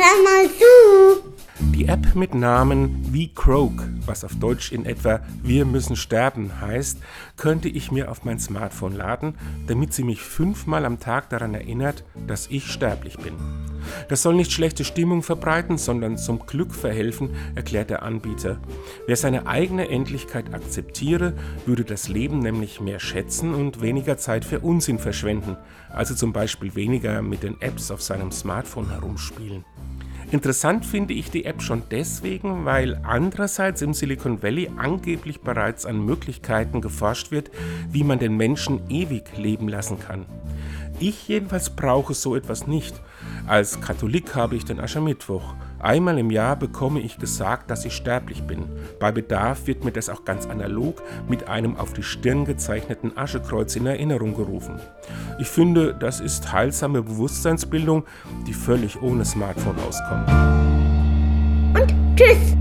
Hör mal zu! Die App mit Namen wie Croak, was auf Deutsch in etwa Wir müssen sterben heißt, könnte ich mir auf mein Smartphone laden, damit sie mich fünfmal am Tag daran erinnert, dass ich sterblich bin. Das soll nicht schlechte Stimmung verbreiten, sondern zum Glück verhelfen, erklärt der Anbieter. Wer seine eigene Endlichkeit akzeptiere, würde das Leben nämlich mehr schätzen und weniger Zeit für Unsinn verschwenden, also zum Beispiel weniger mit den Apps auf seinem Smartphone herumspielen. Interessant finde ich die App schon deswegen, weil andererseits im Silicon Valley angeblich bereits an Möglichkeiten geforscht wird, wie man den Menschen ewig leben lassen kann. Ich jedenfalls brauche so etwas nicht. Als Katholik habe ich den Aschermittwoch. Einmal im Jahr bekomme ich gesagt, dass ich sterblich bin. Bei Bedarf wird mir das auch ganz analog mit einem auf die Stirn gezeichneten Aschekreuz in Erinnerung gerufen. Ich finde, das ist heilsame Bewusstseinsbildung, die völlig ohne Smartphone auskommt. Und tschüss!